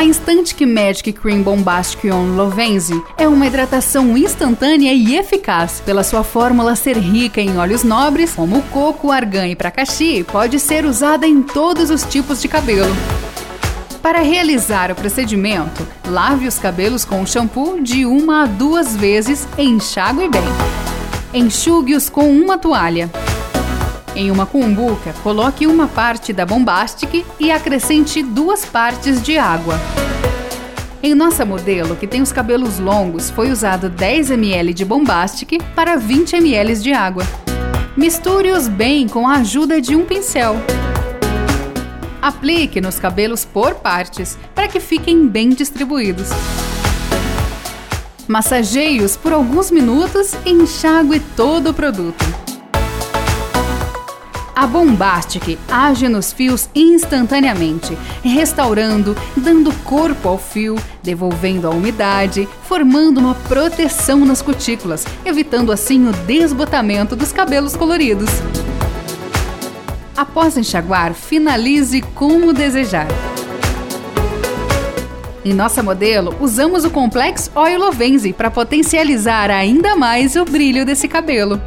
A Instant Magic Cream Bombastic On Lovense é uma hidratação instantânea e eficaz. Pela sua fórmula ser rica em óleos nobres, como coco, argan e pracaxi, pode ser usada em todos os tipos de cabelo. Para realizar o procedimento, lave os cabelos com shampoo de uma a duas vezes enxague bem. Enxugue-os com uma toalha. Em uma cumbuca, coloque uma parte da Bombastic e acrescente duas partes de água. Em nossa modelo, que tem os cabelos longos, foi usado 10 ml de Bombastic para 20 ml de água. Misture-os bem com a ajuda de um pincel. Aplique nos cabelos por partes, para que fiquem bem distribuídos. Massageie-os por alguns minutos e enxague todo o produto. A Bombastic age nos fios instantaneamente, restaurando, dando corpo ao fio, devolvendo a umidade, formando uma proteção nas cutículas, evitando assim o desbotamento dos cabelos coloridos. Após enxaguar, finalize como desejar. Em nossa modelo, usamos o Complex Oil Lovense para potencializar ainda mais o brilho desse cabelo.